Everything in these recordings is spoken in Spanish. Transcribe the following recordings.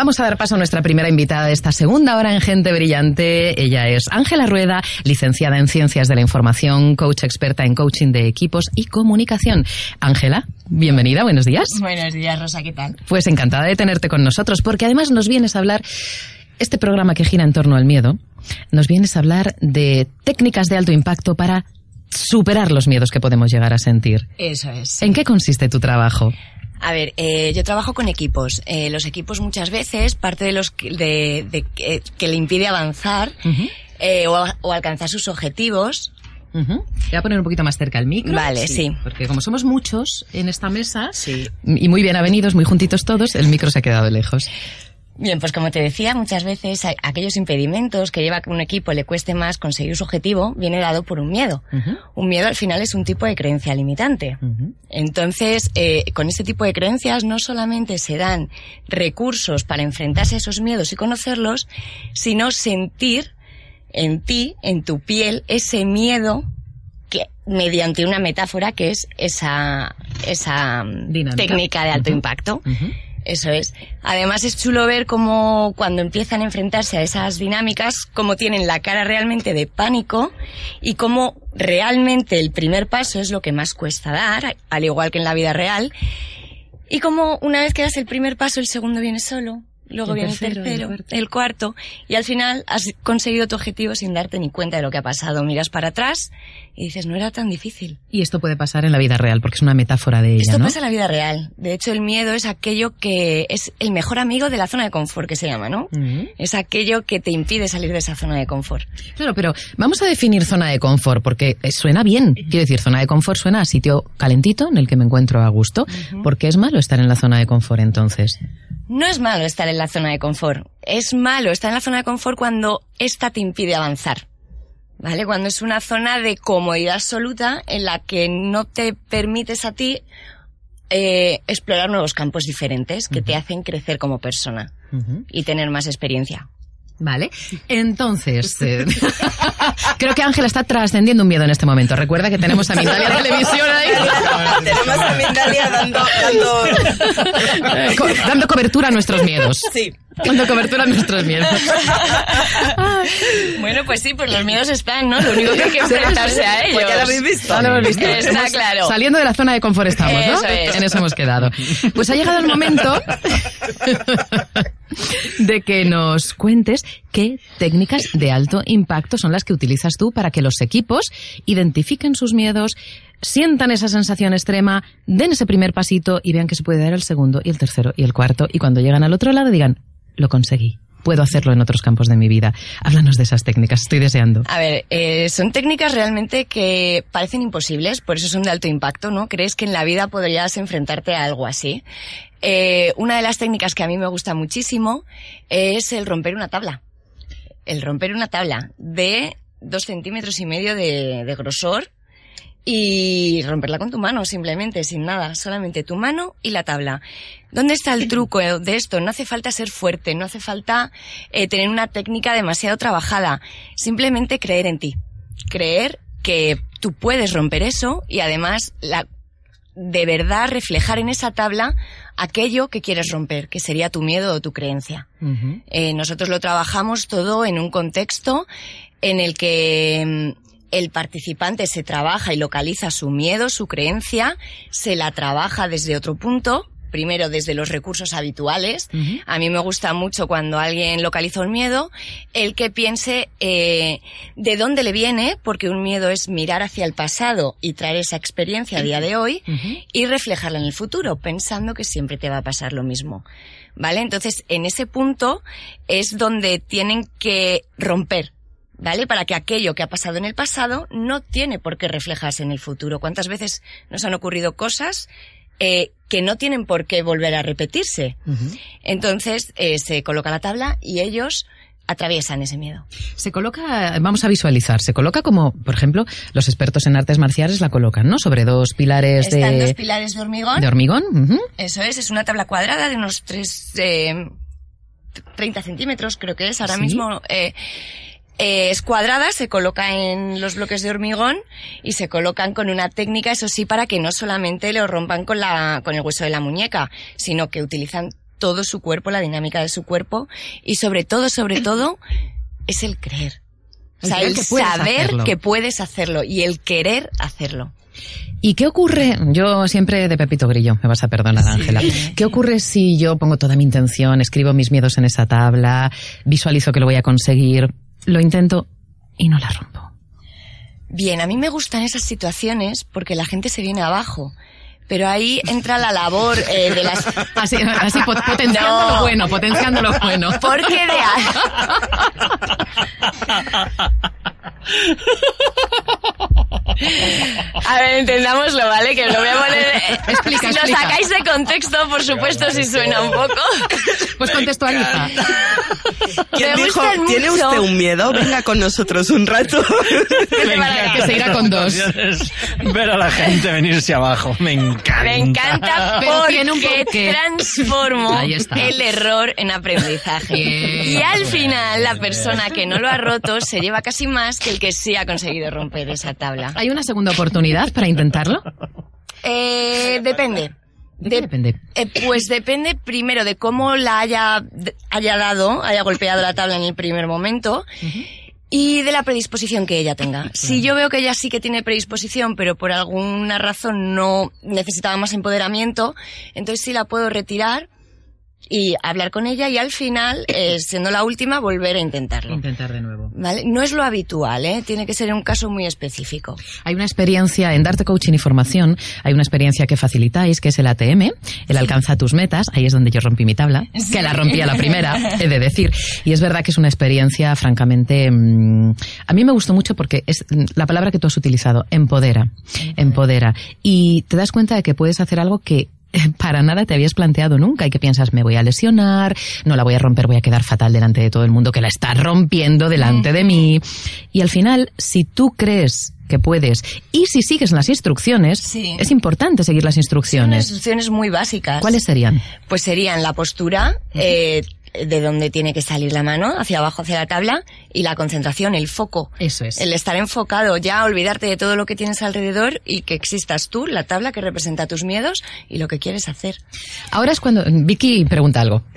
Vamos a dar paso a nuestra primera invitada de esta segunda hora en Gente Brillante. Ella es Ángela Rueda, licenciada en Ciencias de la Información, coach experta en coaching de equipos y comunicación. Ángela, bienvenida, buenos días. Buenos días, Rosa, ¿qué tal? Pues encantada de tenerte con nosotros, porque además nos vienes a hablar este programa que gira en torno al miedo, nos vienes a hablar de técnicas de alto impacto para superar los miedos que podemos llegar a sentir. Eso es. ¿En qué consiste tu trabajo? A ver, eh, yo trabajo con equipos. Eh, los equipos muchas veces, parte de los que, de, de, que, que le impide avanzar eh, o, o alcanzar sus objetivos, Ujú. Voy a poner un poquito más cerca el micro. Vale, sí. Porque como somos muchos en esta mesa Sí. y muy bien avenidos, muy juntitos todos, el micro se ha quedado lejos. Bien, pues como te decía, muchas veces aquellos impedimentos que lleva a que un equipo le cueste más conseguir su objetivo viene dado por un miedo. Un miedo al final es un tipo de creencia limitante. Entonces, eh, con este tipo de creencias no solamente se dan recursos para enfrentarse a esos miedos y conocerlos, sino sentir en ti, en tu piel, ese miedo que mediante una metáfora que es esa, esa Dinámica. técnica de alto impacto. Eso es. Además es chulo ver cómo cuando empiezan a enfrentarse a esas dinámicas, cómo tienen la cara realmente de pánico y cómo realmente el primer paso es lo que más cuesta dar, al igual que en la vida real. Y como una vez que das el primer paso, el segundo viene solo, luego El viene tercero, el tercero, el cuarto. el cuarto, y al final has conseguido tu objetivo sin darte ni cuenta de lo que ha pasado. Miras para atrás y dices, no era tan difícil. Y esto puede pasar en la vida real, porque es una metáfora de ella, Esto ¿no? pasa en la vida real. De hecho, el miedo es aquello que es el mejor amigo de la zona de confort, que se llama, ¿no? Ujú. Es aquello que te impide salir de esa zona de confort. Claro, pero vamos a definir zona de confort, porque eh, suena bien. Quiero decir, zona de confort suena a sitio calentito en el que me encuentro a gusto. ¿Por qué es malo estar en la zona de confort entonces? No es malo estar en la zona de confort. Es malo estar en la zona de confort cuando esta te impide avanzar. ¿Vale? Cuando es una zona de comodidad absoluta en la que no te permites a ti eh, explorar nuevos campos diferentes que te hacen crecer como persona y tener más experiencia. Vale, entonces eh, creo que Ángela está trascendiendo un miedo en este momento. Recuerda que tenemos a Mindalia Televisión ahí Tenemos a Mindalia dando, dando... co- dando cobertura a nuestros miedos. Sí. Dando cobertura a nuestros miedos. Bueno, pues sí, pues los miedos están, ¿no? Lo único que hay que enfrentarse a ellos. Pues ya lo habéis visto. Ya lo hemos visto. Está Hemos- claro. Saliendo de la zona de confort estamos, ¿no? Eso es. En eso hemos quedado. Pues ha llegado el momento de que nos cuentes qué técnicas de alto impacto son las que utilizas tú para que los equipos identifiquen sus miedos, sientan esa sensación extrema, den ese primer pasito y vean que se puede dar el segundo y el tercero y el cuarto y cuando llegan al otro lado digan, lo conseguí. Puedo hacerlo en otros campos de mi vida. Háblanos de esas técnicas, estoy deseando. A ver, eh, son técnicas realmente que parecen imposibles, por eso son de alto impacto, ¿no? Crees que en la vida podrías enfrentarte a algo así. Eh, una de las técnicas que a mí me gusta muchísimo es el romper una tabla. El romper una tabla de dos centímetros y medio de, de grosor y romperla con tu mano, simplemente, sin nada, solamente tu mano y la tabla. ¿Dónde está el truco de esto? No hace falta ser fuerte, no hace falta eh, tener una técnica demasiado trabajada, simplemente creer en ti, creer que tú puedes romper eso y además la, de verdad reflejar en esa tabla aquello que quieres romper, que sería tu miedo o tu creencia. Eh, nosotros lo trabajamos todo en un contexto en el que mm, el participante se trabaja y localiza su miedo, su creencia, se la trabaja desde otro punto. Primero desde los recursos habituales. A mí me gusta mucho cuando alguien localiza un miedo, el que piense eh, de dónde le viene, porque un miedo es mirar hacia el pasado y traer esa experiencia a día de hoy y reflejarla en el futuro, pensando que siempre te va a pasar lo mismo. ¿Vale? Entonces, en ese punto es donde tienen que romper. ¿Vale? Para que aquello que ha pasado en el pasado no tiene por qué reflejarse en el futuro. ¿Cuántas veces nos han ocurrido cosas eh, que no tienen por qué volver a repetirse? Entonces, eh, se coloca la tabla y ellos atraviesan ese miedo. Se coloca, vamos a visualizar, se coloca como, por ejemplo, los expertos en artes marciales la colocan, ¿no? Sobre dos pilares Están de, dos pilares de hormigón. de hormigón. Eso es, es una tabla cuadrada de unos 3, eh, 30 centímetros, creo que es ahora Sí. mismo. eh, eh, es cuadrada, se coloca en los bloques de hormigón y se colocan con una técnica, eso sí, para que no solamente lo rompan con, la, con el hueso de la muñeca, sino que utilizan todo su cuerpo, la dinámica de su cuerpo y sobre todo, sobre todo, es el creer. O sea, el, saber que puedes hacerlo y el querer hacerlo. ¿Y qué ocurre? Yo siempre de Pepito Grillo, me vas a perdonar, Ángela. ¿Qué ocurre si yo pongo toda mi intención, escribo mis miedos en esa tabla, visualizo que lo voy a conseguir, lo intento y no la rompo? Bien, a mí me gustan esas situaciones porque la gente se viene abajo pero ahí entra la labor eh, de las... Así, así potenciando lo bueno, potenciando lo bueno. Porque de... A ver, entendámoslo, ¿vale? Que lo voy a poner... Explica, si lo sacáis de contexto, por supuesto, si suena un poco. Pues contextualiza. ¿Quién dijo, ¿tiene usted un miedo? Venga con nosotros un rato. que se irá con dos. Ver a la gente venirse abajo. Me encanta. Me encanta porque transformo el error en aprendizaje. Y al final, la persona que no lo ha roto se lleva casi más que el que sí ha conseguido romper esa tabla. ¿Hay una segunda oportunidad para intentarlo? Eh, depende. ¿De qué depende? Eh, pues depende primero de cómo la haya, haya dado, haya golpeado la tabla en el primer momento. Y de la predisposición que ella tenga. Si yo veo que ella sí que tiene predisposición, pero por alguna razón no necesitaba más empoderamiento, entonces sí la puedo retirar y hablar con ella y al final, eh, siendo la última, volver a intentarlo. Intentar de nuevo. ¿Vale? No es lo habitual, ¿eh? Tiene que ser un caso muy específico. Hay una experiencia en Darte Coaching y Formación, hay una experiencia que facilitáis, que es el ATM, el Alcanza tus metas, ahí es donde yo rompí mi tabla, que la rompí a la primera, he de decir. Y es verdad que es una experiencia, francamente, mm, a mí me gustó mucho porque es la palabra que tú has utilizado, empodera, empodera. Y te das cuenta de que puedes hacer algo que para nada te habías planteado nunca y que piensas, me voy a lesionar, no la voy a romper, voy a quedar fatal delante de todo el mundo que la está rompiendo delante de mí. Y al final, si tú crees que puedes y si sigues las instrucciones, es importante seguir las instrucciones. Son instrucciones muy básicas. ¿Cuáles serían? Pues serían la postura, eh, de dónde tiene que salir la mano, hacia abajo, hacia la tabla, y la concentración, el foco. Eso es. El estar enfocado, ya olvidarte de todo lo que tienes alrededor y que existas tú, la tabla que representa tus miedos y lo que quieres hacer. Ahora es cuando Vicky pregunta algo.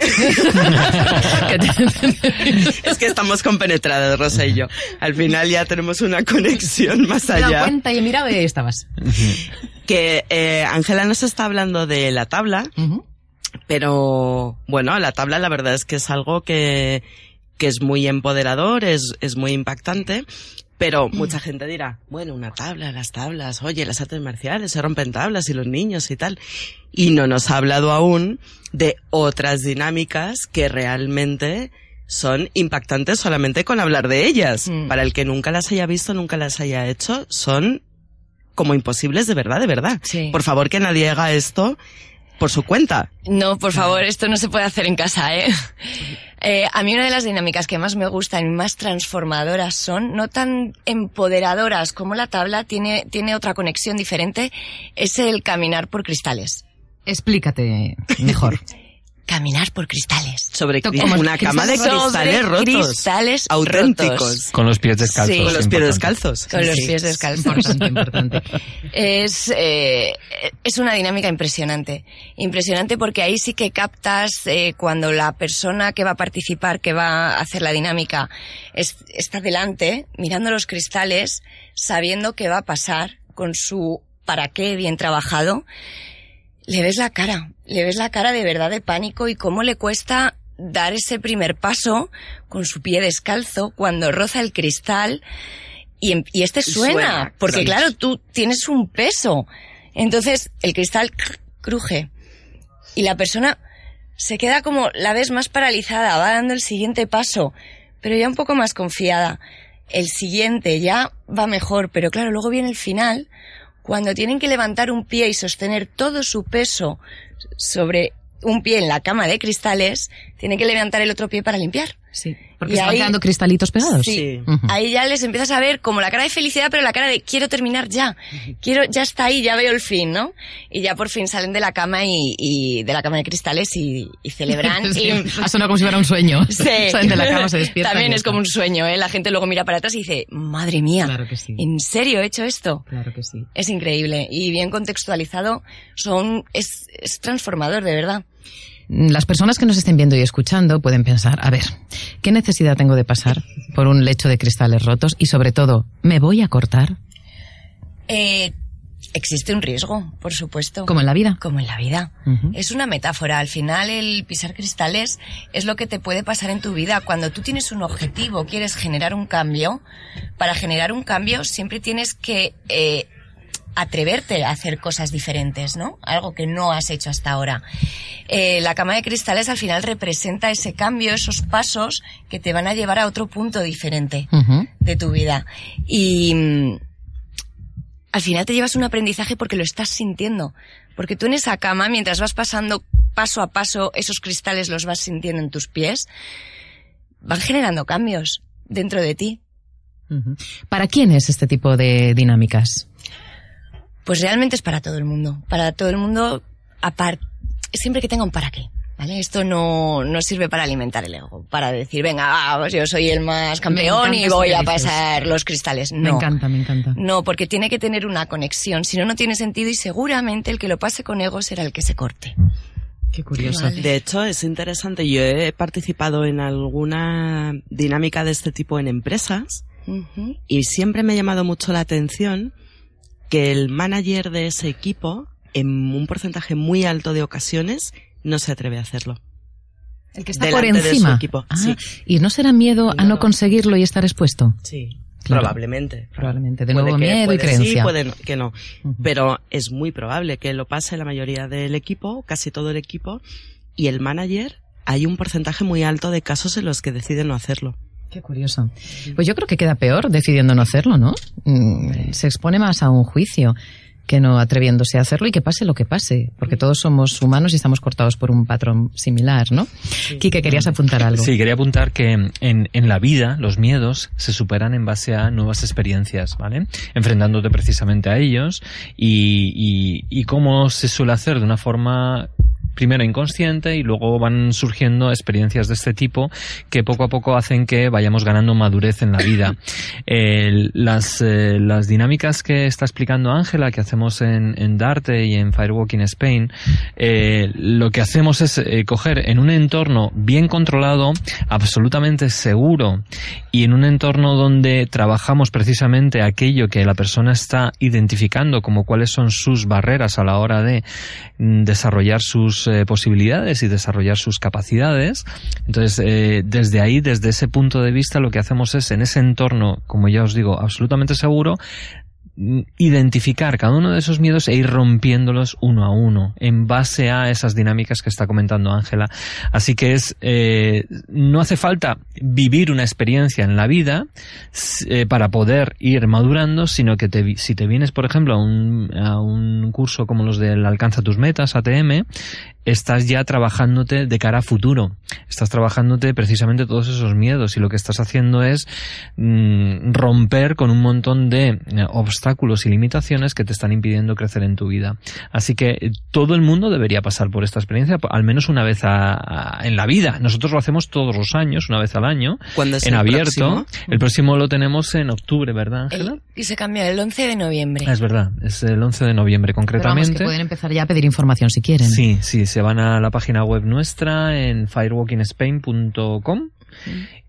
es que estamos compenetrados, Rosa y yo. Al final ya tenemos una conexión más allá. Me cuenta y mira, estabas. que eh, Ángela nos está hablando de la tabla. Pero bueno, la tabla la verdad es que es algo que, que es muy empoderador, es, es muy impactante. Pero mucha gente dirá, bueno, una tabla, las tablas, oye, las artes marciales se rompen tablas y los niños y tal. Y no nos ha hablado aún de otras dinámicas que realmente son impactantes solamente con hablar de ellas. Mm. Para el que nunca las haya visto, nunca las haya hecho, son como imposibles de verdad, de verdad. Por favor, que nadie haga esto por su cuenta. No, por favor, esto no se puede hacer en casa, ¿eh? ¿eh? a mí una de las dinámicas que más me gustan y más transformadoras son, no tan empoderadoras como la tabla, tiene, tiene otra conexión diferente, es el caminar por cristales. Explícate mejor. caminar por cristales. Sobre una cama de cristales rotos. Cristales auténticos. Con los pies descalzos. Con los pies descalzos. Con los pies descalzos. Importante, importante. Es, eh, es una dinámica impresionante. Impresionante porque ahí sí que captas eh, cuando la persona que va a participar, que va a hacer la dinámica, está delante, mirando los cristales, sabiendo qué va a pasar con su para qué bien trabajado le ves la cara, le ves la cara de verdad de pánico y cómo le cuesta dar ese primer paso con su pie descalzo cuando roza el cristal y, y este suena, porque claro, tú tienes un peso. Entonces el cristal cruje y la persona se queda como la ves más paralizada, va dando el siguiente paso, pero ya un poco más confiada. El siguiente ya va mejor, pero claro, luego viene el final cuando tienen que levantar un pie y sostener todo su peso sobre un pie en la cama de cristales, tienen que levantar el otro pie para limpiar. Sí. Porque se van quedando cristalitos pegados. Sí. Ahí ya les empiezas a ver como la cara de felicidad, pero la cara de quiero terminar ya. Quiero, ya está ahí, ya veo el fin, ¿no? Y ya por fin salen de la cama y, de la cama de cristales y, celebran. Ha sonado como si fuera un sueño. Sí. Salen de la cama, se despiertan. También es como un sueño, ¿eh? La gente luego mira para atrás y dice, madre mía. Claro que sí. ¿En serio he hecho esto? Claro que sí. Es increíble. Y bien contextualizado, son, es, es transformador, de verdad. Las personas que nos estén viendo y escuchando pueden pensar, a ver, ¿qué necesidad tengo de pasar por un lecho de cristales rotos? Y sobre todo, ¿me voy a cortar? Eh, existe un riesgo, por supuesto. Como en la vida. Como en la vida. Es una metáfora. Al final, el pisar cristales es lo que te puede pasar en tu vida. Cuando tú tienes un objetivo, quieres generar un cambio, para generar un cambio siempre tienes que eh, atreverte a hacer cosas diferentes, ¿no? Algo que no has hecho hasta ahora. Eh, la cama de cristales al final representa ese cambio, esos pasos que te van a llevar a otro punto diferente de tu vida. Y mm, al final te llevas un aprendizaje porque lo estás sintiendo. Porque tú en esa cama, mientras vas pasando paso a paso, esos cristales los vas sintiendo en tus pies, van generando cambios dentro de ti. ¿Para quién es este tipo de dinámicas? Pues realmente es para todo el mundo. Para todo el mundo, aparte, siempre que tenga un para qué. ¿Vale? Esto no, no sirve para alimentar el ego, para decir, venga, ah, pues yo soy el más campeón y voy a pasar los cristales. No. Me encanta, me encanta. No, porque tiene que tener una conexión, si no, no tiene sentido y seguramente el que lo pase con ego será el que se corte. Qué curioso. De hecho, es interesante. Yo he participado en alguna dinámica de este tipo en empresas y siempre me ha llamado mucho la atención que el manager de ese equipo, en un porcentaje muy alto de ocasiones, no se atreve a hacerlo. El que está por encima. equipo. Ah, ¿Y no será miedo a no conseguirlo y estar expuesto? Sí. Probablemente. Probablemente. De nuevo miedo y creencia. Sí, puede que no. Pero es muy probable que lo pase la mayoría del equipo, casi todo el equipo, y el manager, hay un porcentaje muy alto de casos en los que deciden no hacerlo. Qué curioso. Pues yo creo que queda peor decidiendo no hacerlo, ¿no? Mm, se expone más a un juicio que no atreviéndose a hacerlo y que pase lo que pase, porque todos somos humanos y estamos cortados por un patrón similar, ¿no? Sí. Quique, querías apuntar algo. Sí, quería apuntar que en, en, la vida los miedos se superan en base a nuevas experiencias, ¿vale? Enfrentándote precisamente a ellos y, y, y cómo se suele hacer de una forma primero inconsciente y luego van surgiendo experiencias de este tipo que poco a poco hacen que vayamos ganando madurez en la vida. Eh, las, eh, las dinámicas que está explicando Ángela, que hacemos en, en, Darte y en Firewalking Spain, eh, lo que hacemos es eh, coger en un entorno bien controlado, absolutamente seguro y en un entorno donde trabajamos precisamente aquello que la persona está identificando como cuáles son sus barreras a la hora de mm, desarrollar sus eh, posibilidades y desarrollar sus capacidades. Entonces, eh, desde ahí, desde ese punto de vista, lo que hacemos es en ese entorno, como ya os digo, absolutamente seguro, identificar cada uno de esos miedos e ir rompiéndolos uno a uno en base a esas dinámicas que está comentando Ángela. Así que es eh, no hace falta vivir una experiencia en la vida eh, para poder ir madurando, sino que te, si te vienes, por ejemplo, a un, a un curso como los del Alcanza tus metas, ATM, estás ya trabajándote de cara a futuro. Estás trabajándote precisamente todos esos miedos y lo que estás haciendo es mm, romper con un montón de eh, obstáculos y limitaciones que te están impidiendo crecer en tu vida. Así que eh, todo el mundo debería pasar por esta experiencia al menos una vez a, a, en la vida. Nosotros lo hacemos todos los años, una vez al año, en abierto. Próximo? El próximo lo tenemos en octubre, ¿verdad, Ángela? Y se cambia el 11 de noviembre. Ah, es verdad, es el 11 de noviembre concretamente. Pero vamos, que pueden empezar ya a pedir información si quieren. Sí, sí, se van a la página web nuestra en firewalkingspain.com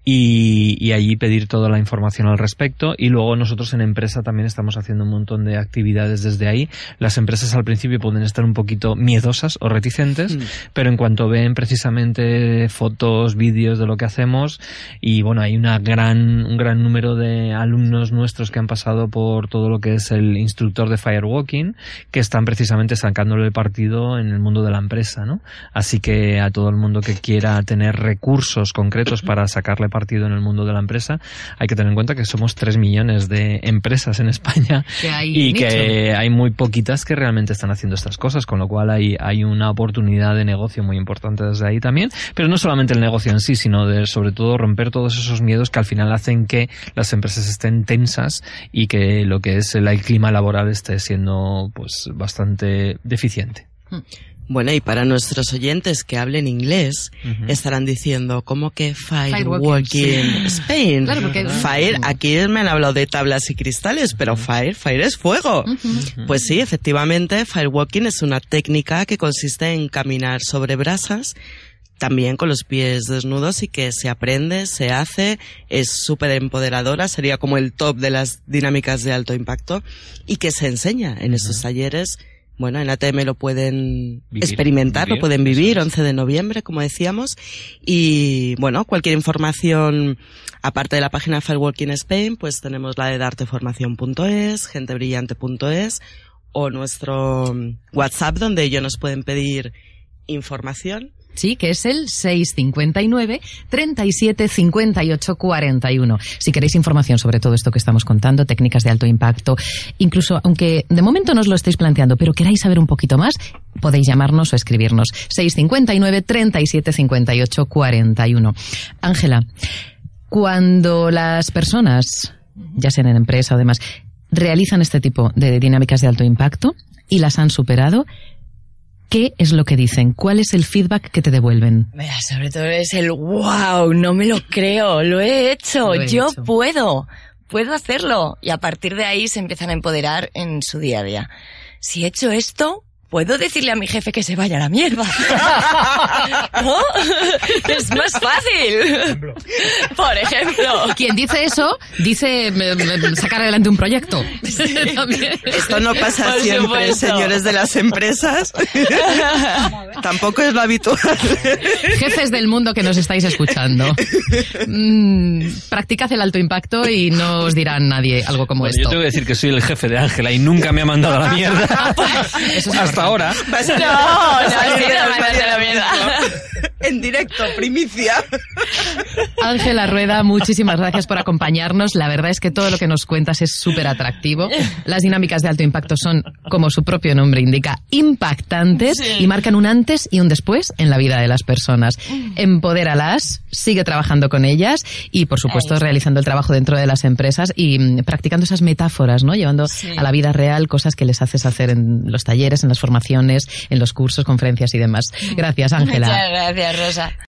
y, y, allí pedir toda la información al respecto y luego nosotros en empresa también estamos haciendo un montón de actividades desde ahí. Las empresas al principio pueden estar un poquito miedosas o reticentes, mm. pero en cuanto ven precisamente fotos, vídeos de lo que hacemos y bueno, hay una gran, un gran número de alumnos nuestros que han pasado por todo lo que es el instructor de firewalking que están precisamente sacándole el partido en el mundo de la empresa, ¿no? Así que a todo el mundo que quiera tener recursos concretos para sacarle partido en el mundo de la empresa, hay que tener en cuenta que somos 3 millones de empresas en España que y nicho. que hay muy poquitas que realmente están haciendo estas cosas, con lo cual hay, hay una oportunidad de negocio muy importante desde ahí también, pero no solamente el negocio en sí, sino de sobre todo romper todos esos miedos que al final hacen que las empresas estén tensas y que lo que es el, el clima laboral esté siendo pues bastante deficiente. Bueno, y para nuestros oyentes que hablen inglés, estarán diciendo, ¿cómo que Firewalking Spain? Claro, porque... Fire, aquí me han hablado de tablas y cristales, pero Fire, Fire es fuego. Pues sí, efectivamente, Firewalking es una técnica que consiste en caminar sobre brasas también con los pies desnudos y que se aprende, se hace, es súper empoderadora, sería como el top de las dinámicas de alto impacto y que se enseña en estos talleres bueno, en ATM lo pueden experimentar, lo pueden vivir, 11 de noviembre, como decíamos. Y bueno, cualquier información, aparte de la página Firewalking Spain, pues tenemos la de darteformación.es, gentebrillante.es o nuestro WhatsApp donde ellos nos pueden pedir información Sí, que es el 659 37 58 41. Si queréis información sobre todo esto que estamos contando, técnicas de alto impacto, incluso aunque de momento no os lo estéis planteando, pero queráis saber un poquito más, podéis llamarnos o escribirnos 659 37 58 41. Ángela, cuando las personas, ya sean en empresa o demás, realizan este tipo de dinámicas de alto impacto y las han superado, ¿Qué es lo que dicen? ¿Cuál es el feedback que te devuelven? Mira, sobre todo es el wow, no me lo creo, lo he hecho, yo puedo, puedo hacerlo. Y a partir de ahí se empiezan a empoderar en su día a día. Si he hecho esto, puedo decirle a mi jefe que se vaya a la mierda. ¿No? Es más fácil. Por ejemplo. Quien dice eso, dice sacar adelante un proyecto. Esto no pasa siempre, señores de las empresas. Tampoco es lo habitual. Jefes del mundo que nos estáis escuchando. Mm, practicad el alto impacto y no os dirá nadie algo como esto. Yo tengo que decir que soy el jefe de Ángela y nunca me ha mandado a la mierda. Eso es hasta ahora. no, no, la mierda. En directo, primicia. Ángela Rueda, muchísimas gracias por acompañarnos. La verdad es que todo lo que nos cuentas es súper atractivo. Las dinámicas de alto impacto son, como su propio nombre indica, impactantes y marcan un antes y un después en la vida de las personas. Empodéralas, sigue trabajando con ellas y, por supuesto, realizando el trabajo dentro de las empresas y mm, practicando esas metáforas, ¿no? Llevando a la vida real cosas que les haces hacer en los talleres, en las formaciones en los cursos, conferencias y demás. Gracias, Ángela. Muchas gracias, Rosa.